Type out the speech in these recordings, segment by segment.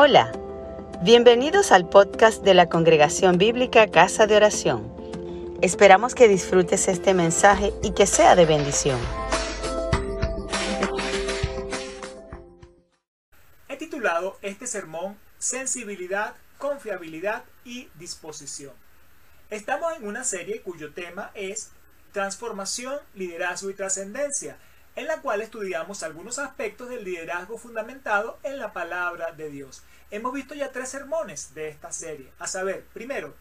Hola, bienvenidos al podcast de la Congregación Bíblica Casa de Oración. Esperamos que disfrutes este mensaje y que sea de bendición. He titulado este sermón Sensibilidad, Confiabilidad y Disposición. Estamos en una serie cuyo tema es Transformación, Liderazgo y Trascendencia, en la cual estudiamos algunos aspectos del liderazgo fundamentado en la palabra de Dios. Hemos visto ya tres sermones de esta serie, a saber, primero,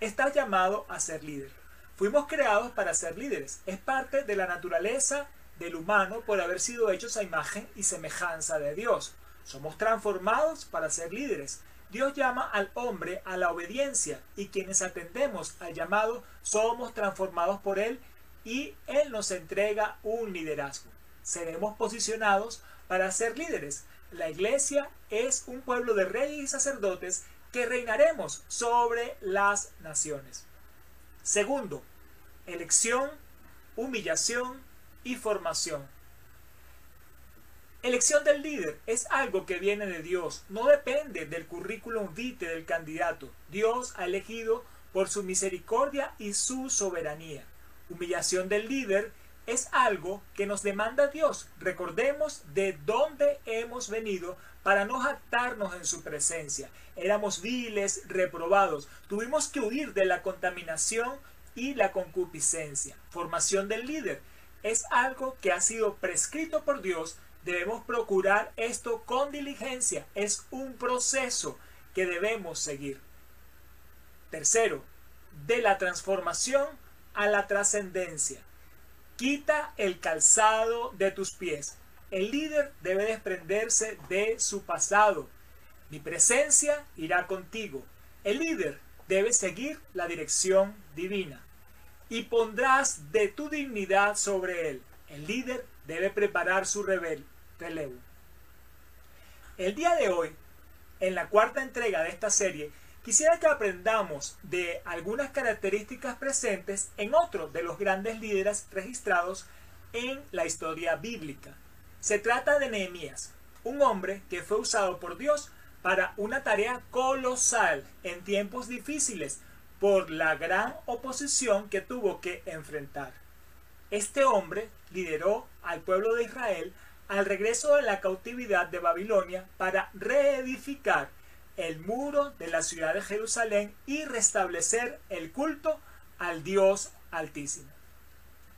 estás llamado a ser líder. Fuimos creados para ser líderes, es parte de la naturaleza del humano por haber sido hechos a imagen y semejanza de Dios. Somos transformados para ser líderes. Dios llama al hombre a la obediencia y quienes atendemos al llamado somos transformados por Él y Él nos entrega un liderazgo. Seremos posicionados para ser líderes. La iglesia es un pueblo de reyes y sacerdotes que reinaremos sobre las naciones. Segundo, elección, humillación y formación. Elección del líder es algo que viene de Dios, no depende del currículum vitae del candidato. Dios ha elegido por su misericordia y su soberanía. Humillación del líder es algo que nos demanda Dios. Recordemos de dónde hemos venido para no jactarnos en su presencia. Éramos viles, reprobados. Tuvimos que huir de la contaminación y la concupiscencia. Formación del líder es algo que ha sido prescrito por Dios. Debemos procurar esto con diligencia. Es un proceso que debemos seguir. Tercero, de la transformación a la trascendencia. Quita el calzado de tus pies. El líder debe desprenderse de su pasado. Mi presencia irá contigo. El líder debe seguir la dirección divina. Y pondrás de tu dignidad sobre él. El líder debe preparar su relevo. El día de hoy, en la cuarta entrega de esta serie, Quisiera que aprendamos de algunas características presentes en otro de los grandes líderes registrados en la historia bíblica. Se trata de Nehemías, un hombre que fue usado por Dios para una tarea colosal en tiempos difíciles por la gran oposición que tuvo que enfrentar. Este hombre lideró al pueblo de Israel al regreso de la cautividad de Babilonia para reedificar el muro de la ciudad de Jerusalén y restablecer el culto al Dios Altísimo.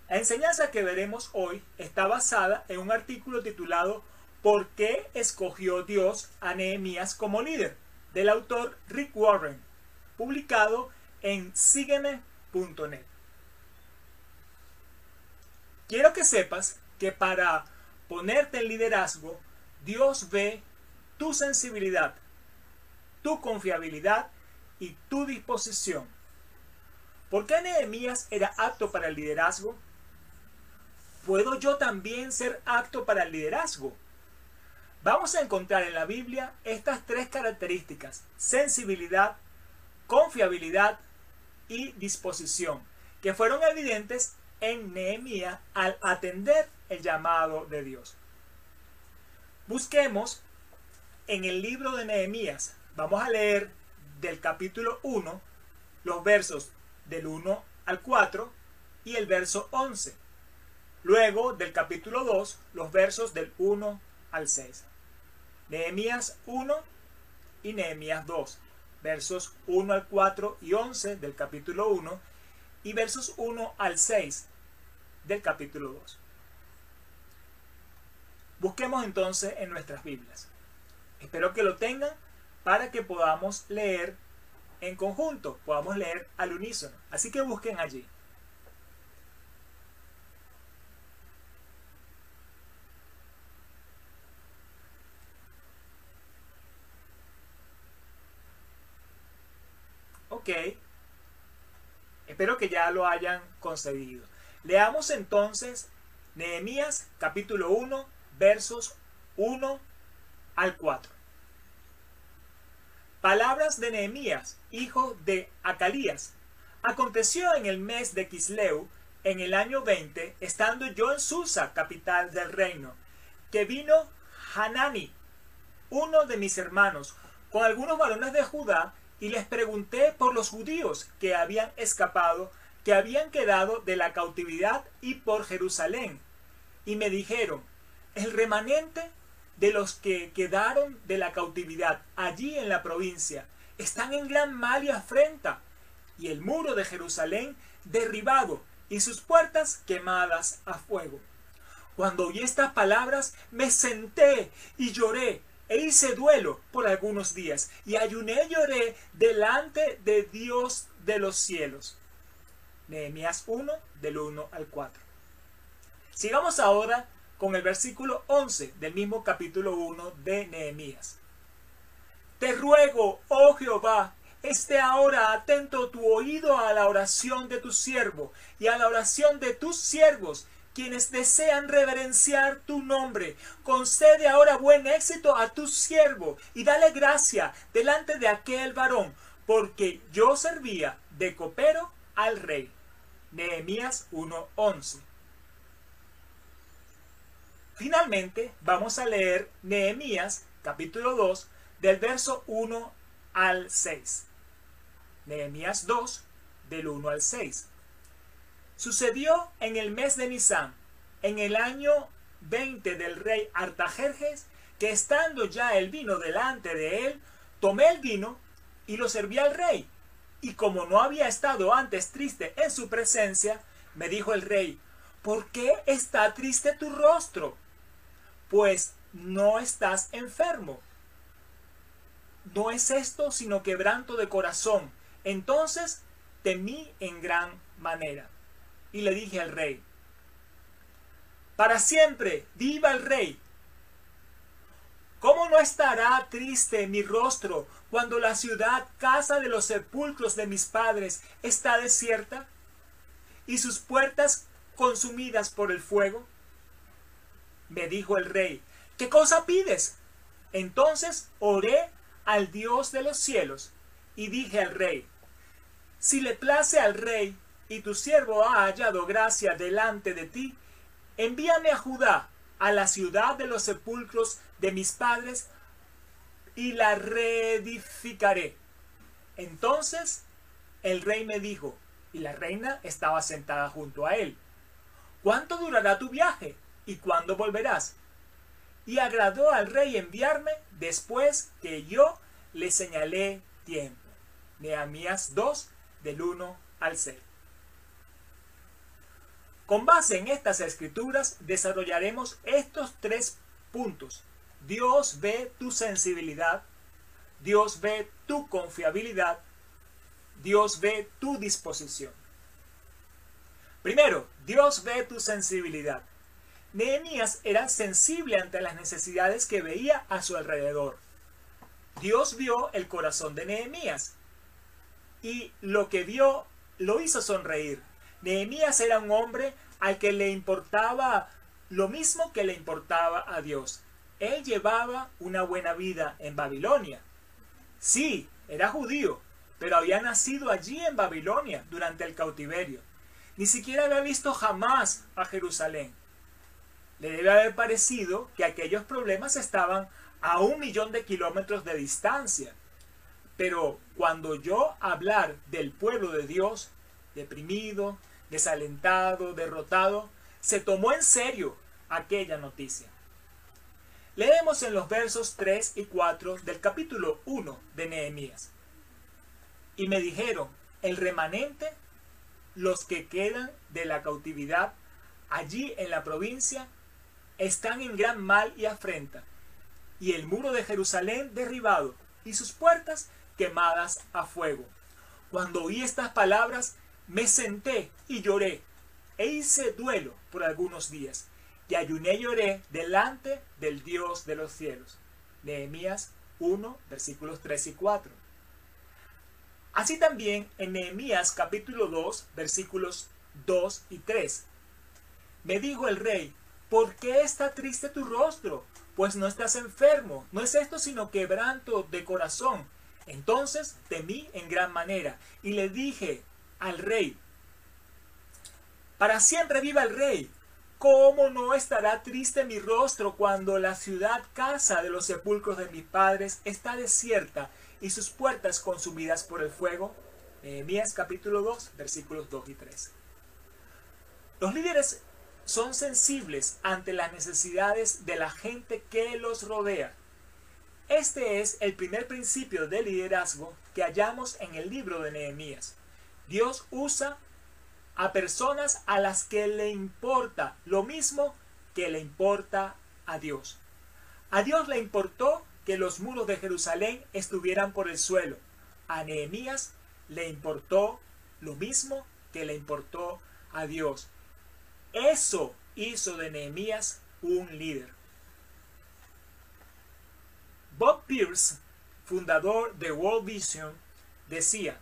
La enseñanza que veremos hoy está basada en un artículo titulado ¿Por qué escogió Dios a Nehemías como líder? del autor Rick Warren, publicado en sígueme.net. Quiero que sepas que para ponerte en liderazgo, Dios ve tu sensibilidad, tu confiabilidad y tu disposición. ¿Por qué Nehemías era apto para el liderazgo? ¿Puedo yo también ser apto para el liderazgo? Vamos a encontrar en la Biblia estas tres características, sensibilidad, confiabilidad y disposición, que fueron evidentes en Nehemías al atender el llamado de Dios. Busquemos en el libro de Nehemías, Vamos a leer del capítulo 1 los versos del 1 al 4 y el verso 11. Luego del capítulo 2 los versos del 1 al 6. Nehemías 1 y Nehemías 2. Versos 1 al 4 y 11 del capítulo 1 y versos 1 al 6 del capítulo 2. Busquemos entonces en nuestras Biblias. Espero que lo tengan para que podamos leer en conjunto, podamos leer al unísono. Así que busquen allí. Ok. Espero que ya lo hayan concedido. Leamos entonces Nehemías capítulo 1 versos 1 al 4. Palabras de Nehemías, hijo de Acalías. Aconteció en el mes de Quisleu, en el año 20, estando yo en Susa, capital del reino, que vino Hanani, uno de mis hermanos, con algunos varones de Judá y les pregunté por los judíos que habían escapado, que habían quedado de la cautividad y por Jerusalén. Y me dijeron, el remanente de los que quedaron de la cautividad allí en la provincia están en gran mal y afrenta, y el muro de Jerusalén derribado y sus puertas quemadas a fuego. Cuando oí estas palabras me senté y lloré e hice duelo por algunos días y ayuné y lloré delante de Dios de los cielos. Nehemías 1 del 1 al 4. Sigamos ahora con el versículo 11 del mismo capítulo 1 de Nehemías. Te ruego, oh Jehová, esté ahora atento tu oído a la oración de tu siervo y a la oración de tus siervos, quienes desean reverenciar tu nombre. Concede ahora buen éxito a tu siervo y dale gracia delante de aquel varón, porque yo servía de copero al rey. Nehemías 1:11 Finalmente, vamos a leer Nehemías capítulo 2 del verso 1 al 6. Nehemías 2 del 1 al 6. Sucedió en el mes de Nisan, en el año 20 del rey Artajerjes, que estando ya el vino delante de él, tomé el vino y lo serví al rey. Y como no había estado antes triste en su presencia, me dijo el rey, ¿por qué está triste tu rostro? Pues no estás enfermo. No es esto sino quebranto de corazón. Entonces temí en gran manera. Y le dije al rey, para siempre viva el rey. ¿Cómo no estará triste mi rostro cuando la ciudad, casa de los sepulcros de mis padres, está desierta y sus puertas consumidas por el fuego? Me dijo el rey, ¿qué cosa pides? Entonces oré al Dios de los cielos y dije al rey, si le place al rey y tu siervo ha hallado gracia delante de ti, envíame a Judá, a la ciudad de los sepulcros de mis padres, y la reedificaré. Entonces el rey me dijo, y la reina estaba sentada junto a él, ¿cuánto durará tu viaje? ¿Y cuándo volverás? Y agradó al rey enviarme después que yo le señalé tiempo. Nehemías 2, del 1 al 6. Con base en estas escrituras desarrollaremos estos tres puntos. Dios ve tu sensibilidad, Dios ve tu confiabilidad, Dios ve tu disposición. Primero, Dios ve tu sensibilidad. Nehemías era sensible ante las necesidades que veía a su alrededor. Dios vio el corazón de Nehemías y lo que vio lo hizo sonreír. Nehemías era un hombre al que le importaba lo mismo que le importaba a Dios. Él llevaba una buena vida en Babilonia. Sí, era judío, pero había nacido allí en Babilonia durante el cautiverio. Ni siquiera había visto jamás a Jerusalén le debe haber parecido que aquellos problemas estaban a un millón de kilómetros de distancia. Pero cuando yo hablar del pueblo de Dios, deprimido, desalentado, derrotado, se tomó en serio aquella noticia. Leemos en los versos 3 y 4 del capítulo 1 de Nehemías. Y me dijeron, el remanente, los que quedan de la cautividad allí en la provincia, están en gran mal y afrenta, y el muro de Jerusalén derribado, y sus puertas quemadas a fuego. Cuando oí estas palabras, me senté y lloré, e hice duelo por algunos días, y ayuné y lloré delante del Dios de los cielos. Nehemías 1, versículos 3 y 4. Así también en Nehemías capítulo 2, versículos 2 y 3. Me dijo el rey, ¿Por qué está triste tu rostro? Pues no estás enfermo. No es esto sino quebranto de corazón. Entonces temí en gran manera y le dije al rey, para siempre viva el rey. ¿Cómo no estará triste mi rostro cuando la ciudad casa de los sepulcros de mis padres está desierta y sus puertas consumidas por el fuego? Nehemías capítulo 2, versículos 2 y 3. Los líderes son sensibles ante las necesidades de la gente que los rodea. Este es el primer principio de liderazgo que hallamos en el libro de Nehemías. Dios usa a personas a las que le importa lo mismo que le importa a Dios. A Dios le importó que los muros de Jerusalén estuvieran por el suelo. A Nehemías le importó lo mismo que le importó a Dios. Eso hizo de Nehemías un líder. Bob Pierce, fundador de World Vision, decía,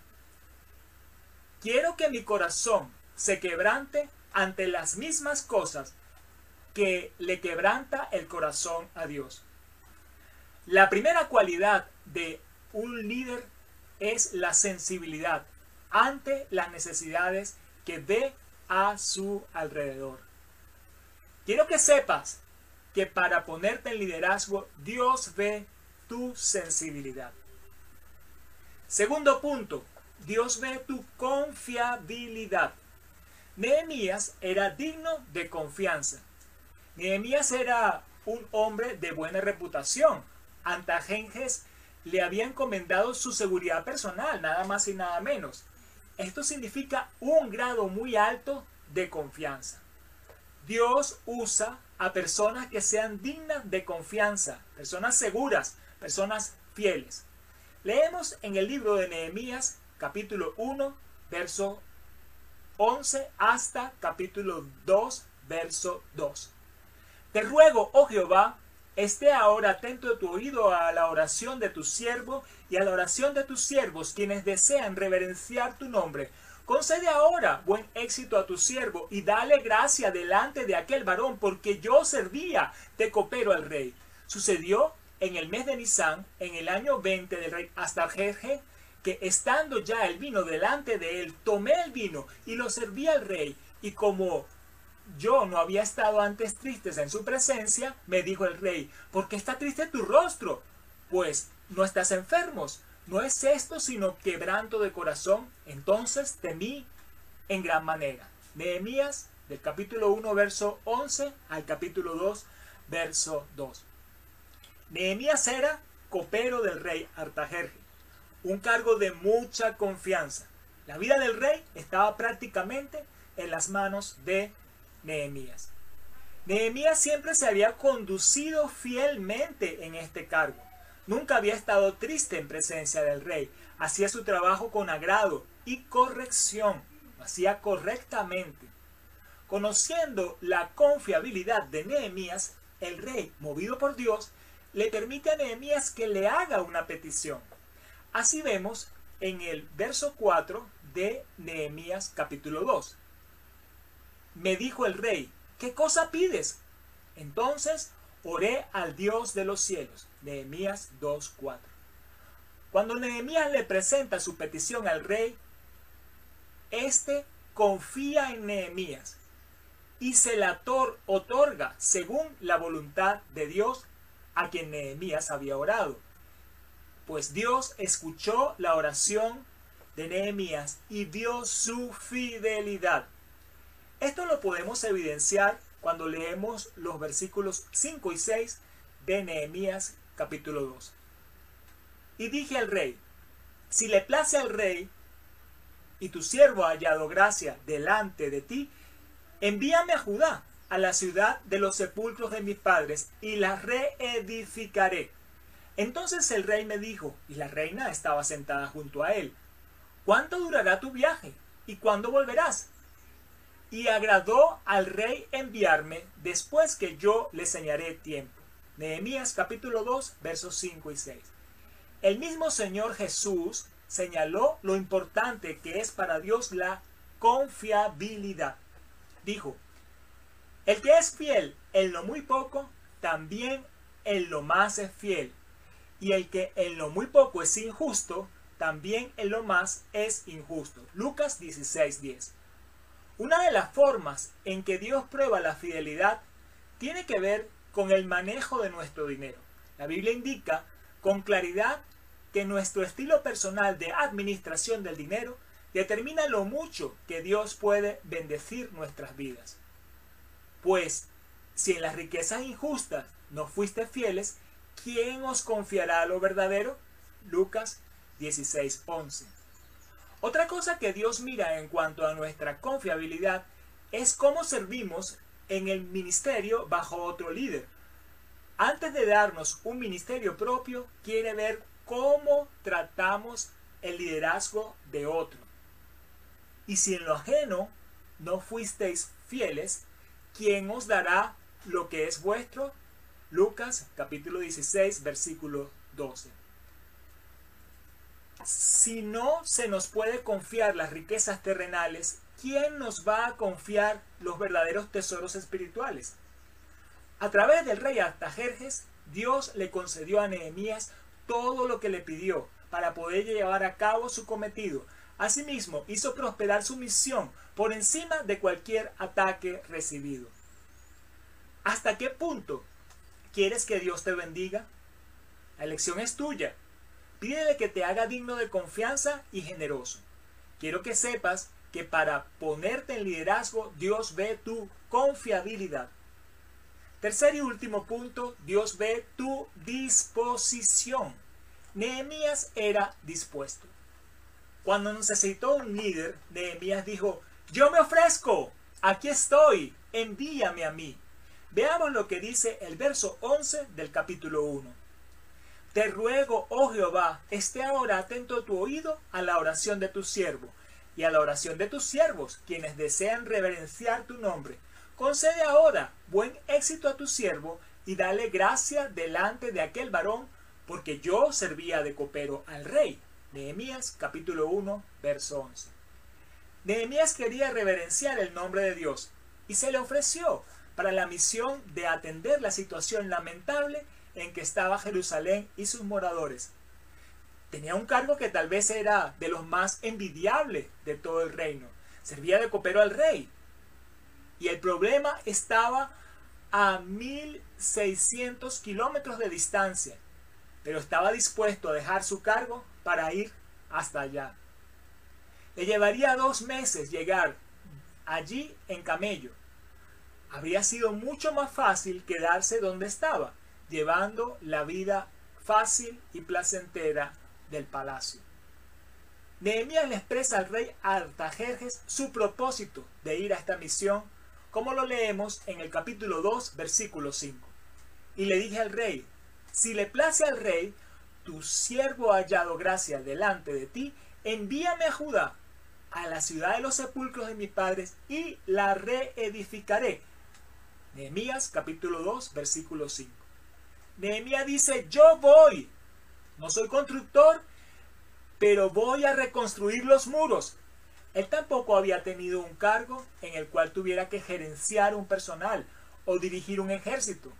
quiero que mi corazón se quebrante ante las mismas cosas que le quebranta el corazón a Dios. La primera cualidad de un líder es la sensibilidad ante las necesidades que ve a su alrededor. Quiero que sepas que para ponerte en liderazgo, Dios ve tu sensibilidad. Segundo punto, Dios ve tu confiabilidad. Nehemías era digno de confianza. Nehemías era un hombre de buena reputación. Antagenges le había encomendado su seguridad personal, nada más y nada menos. Esto significa un grado muy alto de confianza. Dios usa a personas que sean dignas de confianza, personas seguras, personas fieles. Leemos en el libro de Nehemías capítulo 1, verso 11 hasta capítulo 2, verso 2. Te ruego, oh Jehová, esté ahora atento de tu oído a la oración de tu siervo y a la oración de tus siervos, quienes desean reverenciar tu nombre. Concede ahora buen éxito a tu siervo y dale gracia delante de aquel varón, porque yo servía de copero al rey. Sucedió en el mes de Nisan, en el año 20 del rey Astarjerje, que estando ya el vino delante de él, tomé el vino y lo serví al rey, y como yo no había estado antes tristes en su presencia, me dijo el rey, ¿por qué está triste tu rostro? Pues no estás enfermos, no es esto sino quebranto de corazón. Entonces temí en gran manera. Nehemías del capítulo 1 verso 11 al capítulo 2 verso 2. Nehemías era copero del rey Artajerje un cargo de mucha confianza. La vida del rey estaba prácticamente en las manos de Nehemías. Nehemías siempre se había conducido fielmente en este cargo. Nunca había estado triste en presencia del rey. Hacía su trabajo con agrado y corrección. Hacía correctamente. Conociendo la confiabilidad de Nehemías, el rey, movido por Dios, le permite a Nehemías que le haga una petición. Así vemos en el verso 4 de Nehemías capítulo 2. Me dijo el rey, ¿qué cosa pides? Entonces oré al Dios de los cielos. Nehemías 2.4. Cuando Nehemías le presenta su petición al rey, éste confía en Nehemías y se la otorga según la voluntad de Dios a quien Nehemías había orado pues Dios escuchó la oración de Nehemías y vio su fidelidad. Esto lo podemos evidenciar cuando leemos los versículos 5 y 6 de Nehemías capítulo 2. Y dije al rey, si le place al rey y tu siervo ha hallado gracia delante de ti, envíame a Judá, a la ciudad de los sepulcros de mis padres, y la reedificaré entonces el rey me dijo, y la reina estaba sentada junto a él, ¿cuánto durará tu viaje? ¿Y cuándo volverás? Y agradó al rey enviarme después que yo le señalé tiempo. Nehemías capítulo 2 versos 5 y 6. El mismo Señor Jesús señaló lo importante que es para Dios la confiabilidad. Dijo, el que es fiel en lo muy poco, también en lo más es fiel y el que en lo muy poco es injusto, también en lo más es injusto. Lucas 16:10. Una de las formas en que Dios prueba la fidelidad tiene que ver con el manejo de nuestro dinero. La Biblia indica con claridad que nuestro estilo personal de administración del dinero determina lo mucho que Dios puede bendecir nuestras vidas. Pues, si en las riquezas injustas no fuiste fieles, ¿quién os confiará lo verdadero? Lucas 16:11. Otra cosa que Dios mira en cuanto a nuestra confiabilidad es cómo servimos en el ministerio bajo otro líder. Antes de darnos un ministerio propio, quiere ver cómo tratamos el liderazgo de otro. Y si en lo ajeno no fuisteis fieles, ¿quién os dará lo que es vuestro? Lucas capítulo 16, versículo 12. Si no se nos puede confiar las riquezas terrenales, ¿quién nos va a confiar los verdaderos tesoros espirituales? A través del rey Artajerjes, Dios le concedió a Nehemías todo lo que le pidió para poder llevar a cabo su cometido. Asimismo, hizo prosperar su misión por encima de cualquier ataque recibido. ¿Hasta qué punto quieres que Dios te bendiga? La elección es tuya. Pídele que te haga digno de confianza y generoso. Quiero que sepas que para ponerte en liderazgo Dios ve tu confiabilidad. Tercer y último punto, Dios ve tu disposición. Nehemías era dispuesto. Cuando necesitó un líder, Nehemías dijo, yo me ofrezco, aquí estoy, envíame a mí. Veamos lo que dice el verso 11 del capítulo 1. Te ruego, oh Jehová, esté ahora atento tu oído a la oración de tu siervo y a la oración de tus siervos, quienes desean reverenciar tu nombre. Concede ahora buen éxito a tu siervo y dale gracia delante de aquel varón, porque yo servía de copero al rey. Nehemías capítulo 1, verso 11. Nehemías quería reverenciar el nombre de Dios y se le ofreció para la misión de atender la situación lamentable en que estaba Jerusalén y sus moradores. Tenía un cargo que tal vez era de los más envidiables de todo el reino. Servía de copero al rey. Y el problema estaba a 1600 kilómetros de distancia. Pero estaba dispuesto a dejar su cargo para ir hasta allá. Le llevaría dos meses llegar allí en camello. Habría sido mucho más fácil quedarse donde estaba llevando la vida fácil y placentera del palacio. Nehemías le expresa al rey Artajerjes su propósito de ir a esta misión, como lo leemos en el capítulo 2, versículo 5. Y le dije al rey, si le place al rey, tu siervo ha hallado gracia delante de ti, envíame a Judá, a la ciudad de los sepulcros de mis padres, y la reedificaré. Nehemías capítulo 2, versículo 5. Nehemías dice, yo voy, no soy constructor, pero voy a reconstruir los muros. Él tampoco había tenido un cargo en el cual tuviera que gerenciar un personal o dirigir un ejército.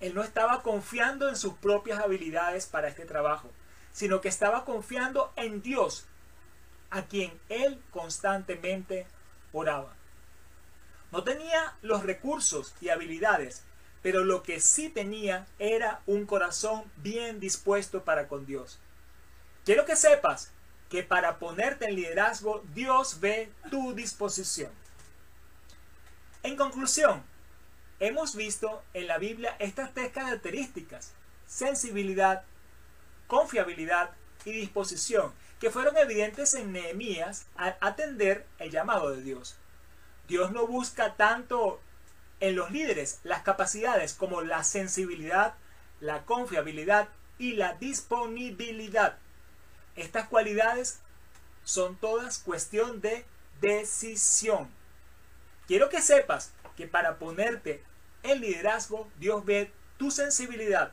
Él no estaba confiando en sus propias habilidades para este trabajo, sino que estaba confiando en Dios, a quien él constantemente oraba. No tenía los recursos y habilidades pero lo que sí tenía era un corazón bien dispuesto para con Dios. Quiero que sepas que para ponerte en liderazgo, Dios ve tu disposición. En conclusión, hemos visto en la Biblia estas tres características, sensibilidad, confiabilidad y disposición, que fueron evidentes en Nehemías al atender el llamado de Dios. Dios no busca tanto en los líderes las capacidades como la sensibilidad, la confiabilidad y la disponibilidad. Estas cualidades son todas cuestión de decisión. Quiero que sepas que para ponerte en liderazgo, Dios ve tu sensibilidad,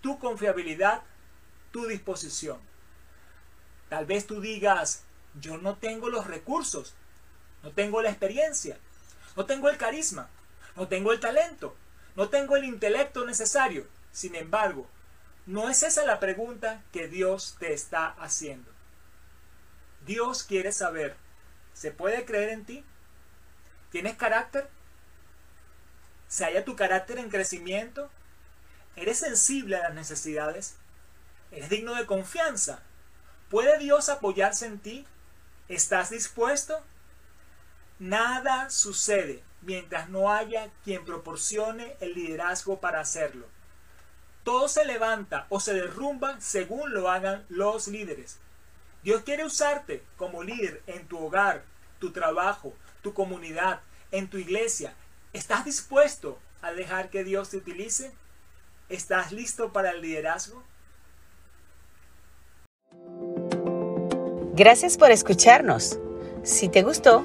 tu confiabilidad, tu disposición. Tal vez tú digas, yo no tengo los recursos, no tengo la experiencia, no tengo el carisma, no tengo el talento, no tengo el intelecto necesario. Sin embargo, no es esa la pregunta que Dios te está haciendo. Dios quiere saber ¿Se puede creer en ti? ¿Tienes carácter? ¿Se halla tu carácter en crecimiento? ¿Eres sensible a las necesidades? ¿Eres digno de confianza? ¿Puede Dios apoyarse en ti? ¿Estás dispuesto? Nada sucede mientras no haya quien proporcione el liderazgo para hacerlo. Todo se levanta o se derrumba según lo hagan los líderes. Dios quiere usarte como líder en tu hogar, tu trabajo, tu comunidad, en tu iglesia. ¿Estás dispuesto a dejar que Dios te utilice? ¿Estás listo para el liderazgo? Gracias por escucharnos. Si te gustó,